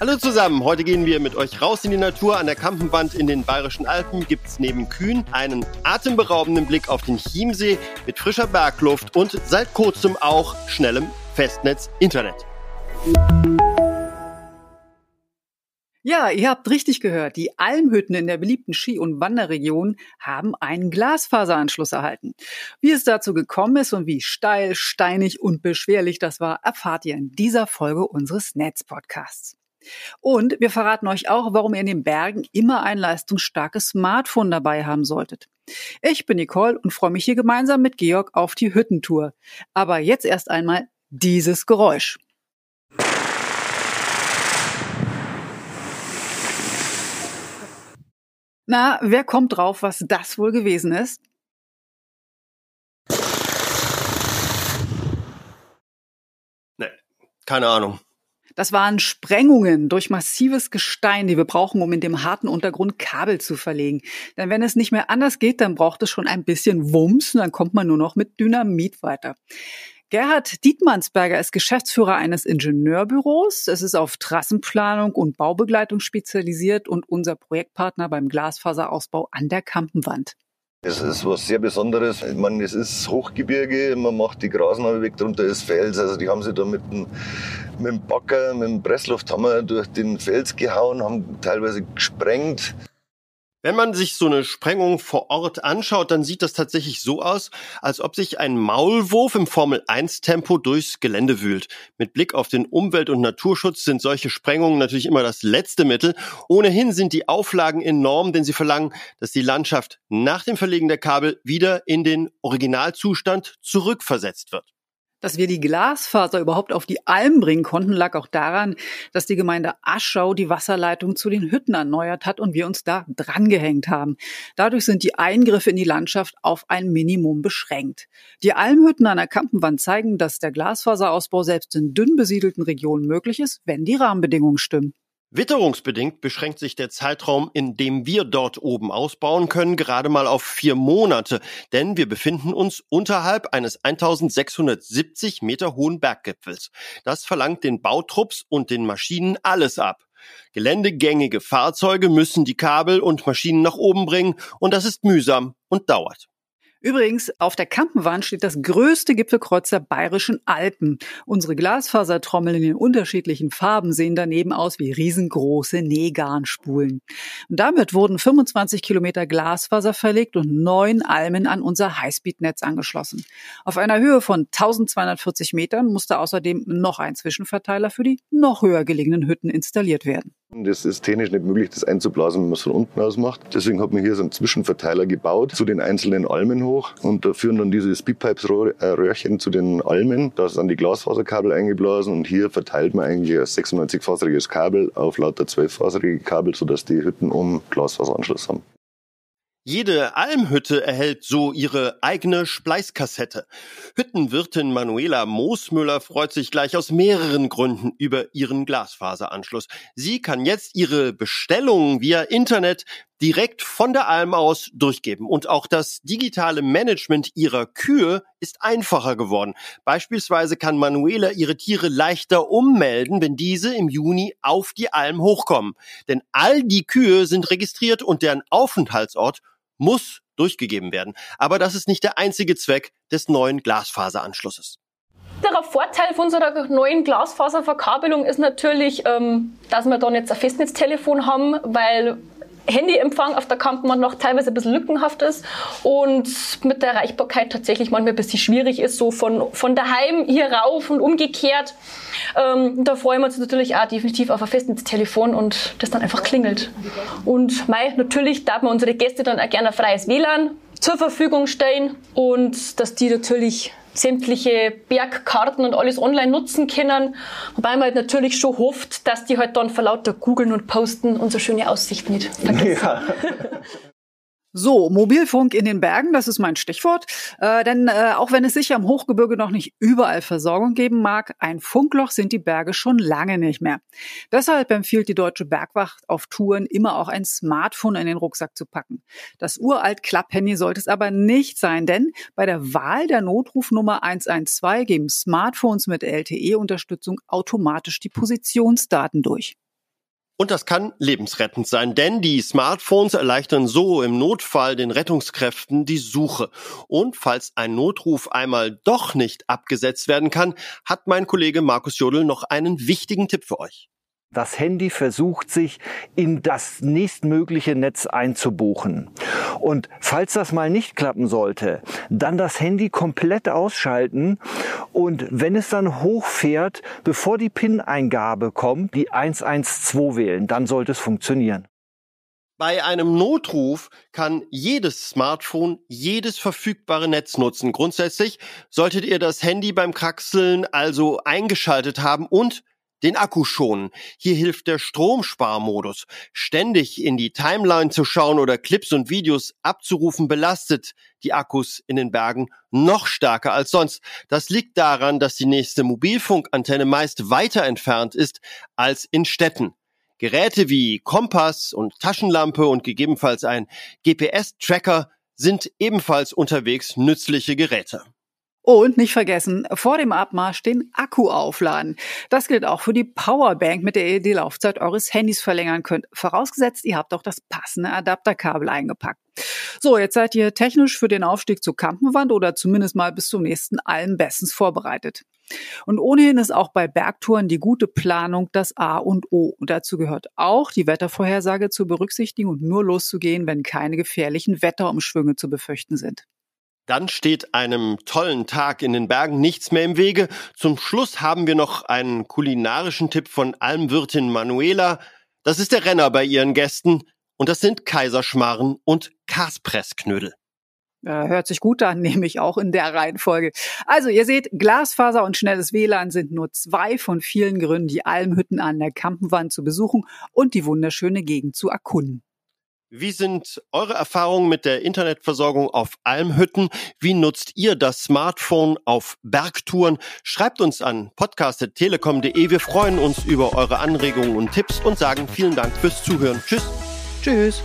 Hallo zusammen, heute gehen wir mit euch raus in die Natur. An der Kampenwand in den Bayerischen Alpen gibt es neben Kühen einen atemberaubenden Blick auf den Chiemsee mit frischer Bergluft und seit kurzem auch schnellem Festnetz-Internet. Ja, ihr habt richtig gehört. Die Almhütten in der beliebten Ski- und Wanderregion haben einen Glasfaseranschluss erhalten. Wie es dazu gekommen ist und wie steil, steinig und beschwerlich das war, erfahrt ihr in dieser Folge unseres Netzpodcasts. Und wir verraten euch auch, warum ihr in den Bergen immer ein leistungsstarkes Smartphone dabei haben solltet. Ich bin Nicole und freue mich hier gemeinsam mit Georg auf die Hüttentour. Aber jetzt erst einmal dieses Geräusch. Na, wer kommt drauf, was das wohl gewesen ist? Nee, keine Ahnung. Das waren Sprengungen durch massives Gestein, die wir brauchen, um in dem harten Untergrund Kabel zu verlegen. Denn wenn es nicht mehr anders geht, dann braucht es schon ein bisschen Wumms und dann kommt man nur noch mit Dynamit weiter. Gerhard Dietmannsberger ist Geschäftsführer eines Ingenieurbüros. Es ist auf Trassenplanung und Baubegleitung spezialisiert und unser Projektpartner beim Glasfaserausbau an der Kampenwand. Es ist was sehr Besonderes. Ich meine, es ist Hochgebirge, man macht die Grasnarbe weg, drunter ist Fels. Also die haben sie da mit dem, mit dem Bagger, mit dem Presslufthammer durch den Fels gehauen, haben teilweise gesprengt. Wenn man sich so eine Sprengung vor Ort anschaut, dann sieht das tatsächlich so aus, als ob sich ein Maulwurf im Formel-1-Tempo durchs Gelände wühlt. Mit Blick auf den Umwelt- und Naturschutz sind solche Sprengungen natürlich immer das letzte Mittel. Ohnehin sind die Auflagen enorm, denn sie verlangen, dass die Landschaft nach dem Verlegen der Kabel wieder in den Originalzustand zurückversetzt wird. Dass wir die Glasfaser überhaupt auf die Alm bringen konnten, lag auch daran, dass die Gemeinde Aschau die Wasserleitung zu den Hütten erneuert hat und wir uns da drangehängt haben. Dadurch sind die Eingriffe in die Landschaft auf ein Minimum beschränkt. Die Almhütten an der Kampenwand zeigen, dass der Glasfaserausbau selbst in dünn besiedelten Regionen möglich ist, wenn die Rahmenbedingungen stimmen. Witterungsbedingt beschränkt sich der Zeitraum, in dem wir dort oben ausbauen können, gerade mal auf vier Monate, denn wir befinden uns unterhalb eines 1670 Meter hohen Berggipfels. Das verlangt den Bautrupps und den Maschinen alles ab. Geländegängige Fahrzeuge müssen die Kabel und Maschinen nach oben bringen und das ist mühsam und dauert. Übrigens, auf der Kampenwand steht das größte Gipfelkreuz der bayerischen Alpen. Unsere Glasfasertrommeln in den unterschiedlichen Farben sehen daneben aus wie riesengroße Nähgarnspulen. Und damit wurden 25 Kilometer Glasfaser verlegt und neun Almen an unser Highspeed-Netz angeschlossen. Auf einer Höhe von 1240 Metern musste außerdem noch ein Zwischenverteiler für die noch höher gelegenen Hütten installiert werden. Das ist technisch nicht möglich, das einzublasen, wenn man es von unten aus macht. Deswegen hat man hier so einen Zwischenverteiler gebaut zu den einzelnen Almen hoch. Und da führen dann diese Speedpipes-Röhrchen zu den Almen. Da sind die Glasfaserkabel eingeblasen und hier verteilt man eigentlich ein 96-faseriges Kabel auf lauter 12-faserige Kabel, sodass die Hütten um Glasfaseranschluss haben. Jede Almhütte erhält so ihre eigene Spleiskassette. Hüttenwirtin Manuela Moosmüller freut sich gleich aus mehreren Gründen über ihren Glasfaseranschluss. Sie kann jetzt ihre Bestellungen via Internet direkt von der Alm aus durchgeben. Und auch das digitale Management ihrer Kühe ist einfacher geworden. Beispielsweise kann Manuela ihre Tiere leichter ummelden, wenn diese im Juni auf die Alm hochkommen. Denn all die Kühe sind registriert und deren Aufenthaltsort muss durchgegeben werden. Aber das ist nicht der einzige Zweck des neuen Glasfaseranschlusses. Der Vorteil von unserer neuen Glasfaserverkabelung ist natürlich, ähm, dass wir dann jetzt ein Festnetztelefon haben, weil Handyempfang auf der Kampenwand noch teilweise ein bisschen lückenhaft ist und mit der Erreichbarkeit tatsächlich manchmal ein bisschen schwierig ist, so von, von daheim hier rauf und umgekehrt. Ähm, da freuen wir uns natürlich auch definitiv auf ein Festnetztelefon und das dann einfach klingelt. Und mei, natürlich darf man unsere Gäste dann auch gerne ein freies WLAN zur Verfügung stellen und dass die natürlich sämtliche Bergkarten und alles online nutzen können. Wobei man halt natürlich schon hofft, dass die halt dann vor lauter googeln und posten unsere schöne Aussicht nicht vergessen. Ja. So, Mobilfunk in den Bergen, das ist mein Stichwort. Äh, denn äh, auch wenn es sicher am Hochgebirge noch nicht überall Versorgung geben mag, ein Funkloch sind die Berge schon lange nicht mehr. Deshalb empfiehlt die Deutsche Bergwacht auf Touren immer auch ein Smartphone in den Rucksack zu packen. Das uralt Klapphandy sollte es aber nicht sein, denn bei der Wahl der Notrufnummer 112 geben Smartphones mit LTE-Unterstützung automatisch die Positionsdaten durch. Und das kann lebensrettend sein, denn die Smartphones erleichtern so im Notfall den Rettungskräften die Suche. Und falls ein Notruf einmal doch nicht abgesetzt werden kann, hat mein Kollege Markus Jodl noch einen wichtigen Tipp für euch. Das Handy versucht sich in das nächstmögliche Netz einzubuchen. Und falls das mal nicht klappen sollte, dann das Handy komplett ausschalten und wenn es dann hochfährt, bevor die PIN-Eingabe kommt, die 112 wählen. Dann sollte es funktionieren. Bei einem Notruf kann jedes Smartphone jedes verfügbare Netz nutzen. Grundsätzlich solltet ihr das Handy beim Kraxeln also eingeschaltet haben und den Akku schonen. Hier hilft der Stromsparmodus. Ständig in die Timeline zu schauen oder Clips und Videos abzurufen belastet die Akkus in den Bergen noch stärker als sonst. Das liegt daran, dass die nächste Mobilfunkantenne meist weiter entfernt ist als in Städten. Geräte wie Kompass und Taschenlampe und gegebenenfalls ein GPS-Tracker sind ebenfalls unterwegs nützliche Geräte. Und nicht vergessen, vor dem Abmarsch den Akku aufladen. Das gilt auch für die Powerbank, mit der ihr die Laufzeit eures Handys verlängern könnt. Vorausgesetzt, ihr habt auch das passende Adapterkabel eingepackt. So, jetzt seid ihr technisch für den Aufstieg zur Kampenwand oder zumindest mal bis zum nächsten Alm bestens vorbereitet. Und ohnehin ist auch bei Bergtouren die gute Planung das A und O. Und dazu gehört auch, die Wettervorhersage zu berücksichtigen und nur loszugehen, wenn keine gefährlichen Wetterumschwünge zu befürchten sind. Dann steht einem tollen Tag in den Bergen nichts mehr im Wege. Zum Schluss haben wir noch einen kulinarischen Tipp von Almwirtin Manuela. Das ist der Renner bei ihren Gästen. Und das sind Kaiserschmarren und Kaspressknödel. Ja, hört sich gut an, nehme ich auch in der Reihenfolge. Also, ihr seht, Glasfaser und schnelles WLAN sind nur zwei von vielen Gründen, die Almhütten an der Kampenwand zu besuchen und die wunderschöne Gegend zu erkunden. Wie sind eure Erfahrungen mit der Internetversorgung auf Almhütten? Wie nutzt ihr das Smartphone auf Bergtouren? Schreibt uns an podcast.telekom.de. Wir freuen uns über eure Anregungen und Tipps und sagen vielen Dank fürs Zuhören. Tschüss. Tschüss.